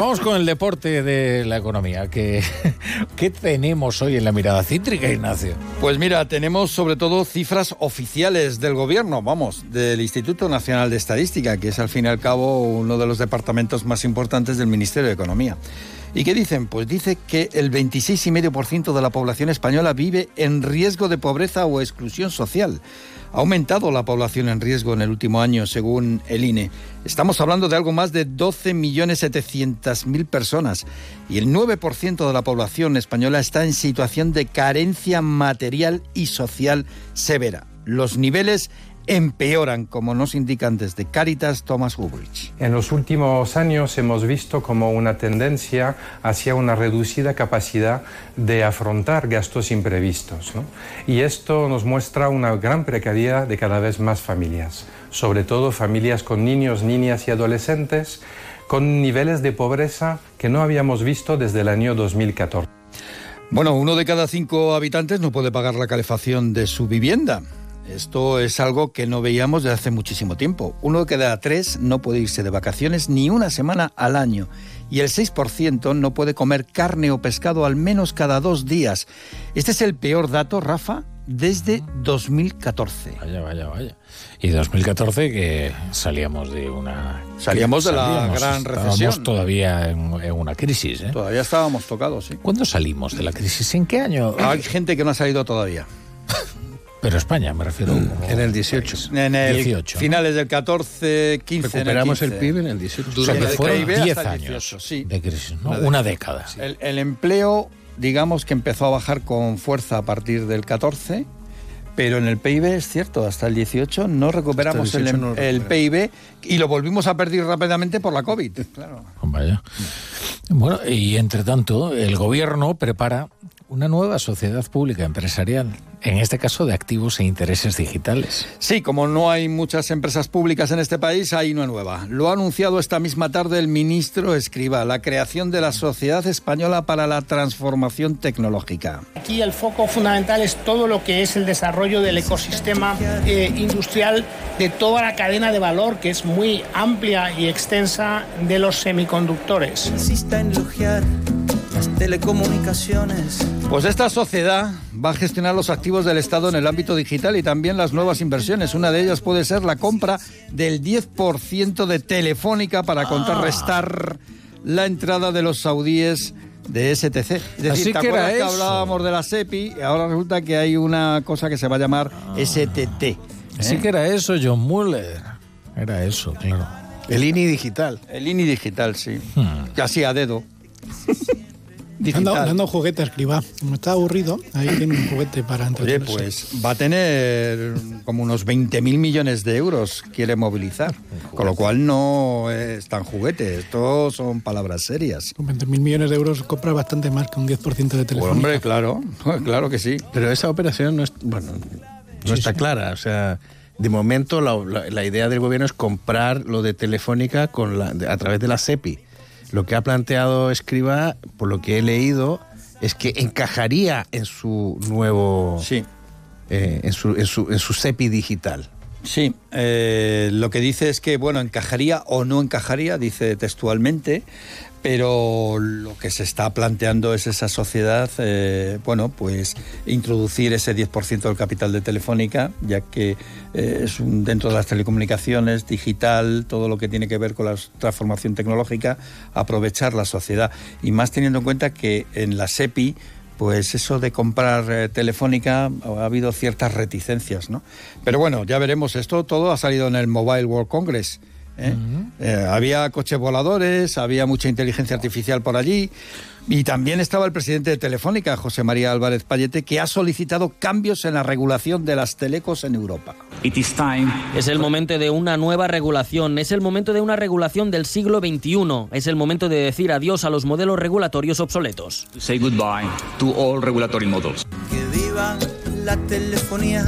Vamos con el deporte de la economía. ¿Qué, ¿Qué, tenemos hoy en la mirada cítrica, Ignacio? Pues mira, tenemos sobre todo cifras oficiales del gobierno, vamos, del Instituto Nacional de Estadística, que es al fin y al cabo uno de los departamentos más importantes del Ministerio de Economía. ¿Y qué dicen? Pues dice que el 26,5% de la población española vive en riesgo de pobreza o exclusión social. Ha aumentado la población en riesgo en el último año, según el INE. Estamos hablando de algo más de 12.700.000 personas y el 9% de la población española está en situación de carencia material y social severa. Los niveles empeoran, como nos indican desde Caritas Thomas Hubrich. En los últimos años hemos visto como una tendencia hacia una reducida capacidad de afrontar gastos imprevistos. ¿no? Y esto nos muestra una gran precariedad de cada vez más familias, sobre todo familias con niños, niñas y adolescentes con niveles de pobreza que no habíamos visto desde el año 2014. Bueno, uno de cada cinco habitantes no puede pagar la calefacción de su vivienda. Esto es algo que no veíamos desde hace muchísimo tiempo. Uno de cada tres no puede irse de vacaciones ni una semana al año. Y el 6% no puede comer carne o pescado al menos cada dos días. Este es el peor dato, Rafa, desde 2014. Vaya, vaya, vaya. Y 2014 que salíamos de una... Salíamos de la salíamos, gran estábamos recesión. todavía en, en una crisis. ¿eh? Todavía estábamos tocados, sí. ¿Cuándo salimos de la crisis? ¿En qué año? Hay gente que no ha salido todavía. Pero España, me refiero. como En el 18. país. En el 18, ¿no? finales del 14, 15. en Recuperamos el, 15. PIB en el 18. O sea, que el fueron PIB 10 hasta el años 18, sí. de crisis, ¿no? Una década. El, el empleo, digamos que empezó a bajar con fuerza a partir del 14, pero en el PIB es cierto, hasta el 18 no recuperamos el el, 18 no lo el PIB y lo volvimos a perder rápidamente por la COVID. Claro. Vaya. Bueno, y entre tanto, el gobierno prepara una nueva sociedad pública empresarial, en este caso de activos e intereses digitales. Sí, como no hay muchas empresas públicas en este país, hay una nueva. Lo ha anunciado esta misma tarde el ministro Escriba, la creación de la Sociedad Española para la Transformación Tecnológica. Aquí el foco fundamental es todo lo que es el desarrollo del ecosistema eh, industrial de toda la cadena de valor, que es muy amplia y extensa de los semiconductores. insista en elogiar las telecomunicaciones. Pues esta sociedad va a gestionar los activos del Estado en el ámbito digital y también las nuevas inversiones. Una de ellas puede ser la compra del 10% de Telefónica para contrarrestar la entrada de los saudíes de STC. Es decir, Así ¿te que era que eso? hablábamos de la SEPI? Ahora resulta que hay una cosa que se va a llamar STT. Así ¿eh? que era eso, John Muller. Era eso, claro. El INI digital. El INI digital, sí. Hmm. Casi a dedo. Dando, digital. juguete a escriba. Como está aburrido, ahí tiene un juguete para Oye, entretenerse. pues va a tener como unos 20.000 millones de euros, quiere movilizar. Con lo cual no es tan juguete, esto son palabras serias. Con 20.000 millones de euros compra bastante más que un 10% de Pues, teléfono. hombre, claro, claro que sí. Pero esa operación no, es, bueno, no está clara. O sea, de momento la, la- la idea del gobierno es comprar lo de Telefónica con la, de- a través de la SEPI. Lo que ha planteado Escriba, por lo que he leído, es que encajaría en su nuevo... Sí, eh, en, su, en, su, en su SEPI digital. Sí. Eh, lo que dice es que, bueno, encajaría o no encajaría, dice textualmente, pero lo que se está planteando es esa sociedad, eh, bueno, pues introducir ese 10% del capital de Telefónica, ya que eh, es un, dentro de las telecomunicaciones, digital, todo lo que tiene que ver con la transformación tecnológica, aprovechar la sociedad. Y más teniendo en cuenta que en la SEPI, pues eso de comprar eh, Telefónica ha habido ciertas reticencias, ¿no? Pero bueno, ya veremos, esto todo ha salido en el Mobile World Congress. ¿Eh? Eh, había coches voladores, había mucha inteligencia artificial por allí y también estaba el presidente de Telefónica, José María Álvarez Payete, que ha solicitado cambios en la regulación de las telecos en Europa. It is time Es el momento de una nueva regulación, es el momento de una regulación del siglo XXI, es el momento de decir adiós a los modelos regulatorios obsoletos. to say goodbye to all regulatory models. Que viva la telefonía.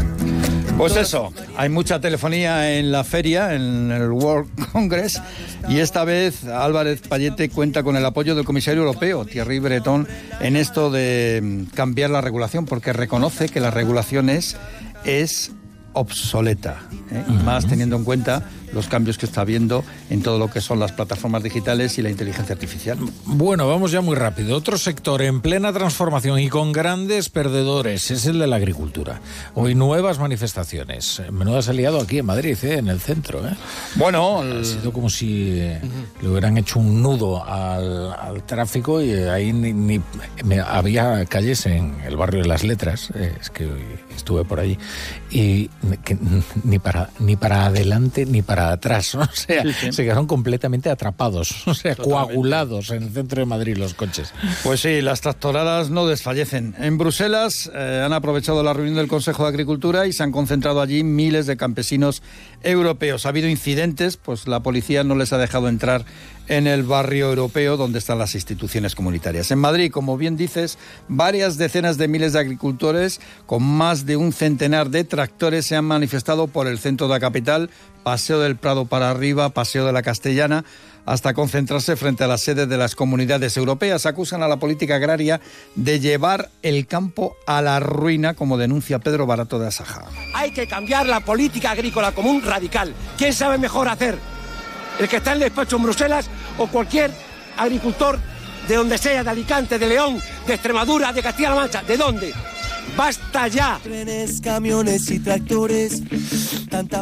Pues eso, hay mucha telefonía en la feria, en el World Congress, y esta vez Álvarez Payete cuenta con el apoyo del comisario europeo, Thierry Breton, en esto de mm, cambiar la regulación, porque reconoce que la regulación es, es obsoleta, ¿eh? y más teniendo en cuenta los cambios que está habiendo en todo lo que son las plataformas digitales y la inteligencia artificial. Bueno, vamos ya muy rápido. Otro sector en plena transformación y con grandes perdedores es el de la agricultura. Hoy nuevas manifestaciones. Menudo se ha liado aquí en Madrid, ¿eh? en el centro. ¿eh? Bueno, ha sido como si eh, le hubieran hecho un nudo al, al tráfico y eh, ahí ni, había calles en el barrio de las Letras, es que estuve por allí, y que ni para ni para adelante ni para atrás, ¿no? o sea, se quedaron completamente atrapados, o sea, coagulados en el centro de Madrid los coches. Pues sí, las tractoradas no desfallecen. En Bruselas eh, han aprovechado la reunión del Consejo de Agricultura y se han concentrado allí miles de campesinos europeos. Ha habido incidentes, pues la policía no les ha dejado entrar en el barrio europeo donde están las instituciones comunitarias. En Madrid, como bien dices, varias decenas de miles de agricultores con más de un centenar de tractores se han manifestado por el centro de la capital, Paseo del Prado para arriba, Paseo de la Castellana, hasta concentrarse frente a las sedes de las comunidades europeas. Acusan a la política agraria de llevar el campo a la ruina, como denuncia Pedro Barato de Asaja. Hay que cambiar la política agrícola común radical. ¿Quién sabe mejor hacer? ¿El que está en el despacho en Bruselas o cualquier agricultor de donde sea, de Alicante, de León, de Extremadura, de Castilla-La Mancha? ¿De dónde? ¡Basta ya! Trenes, camiones y tractores, tanta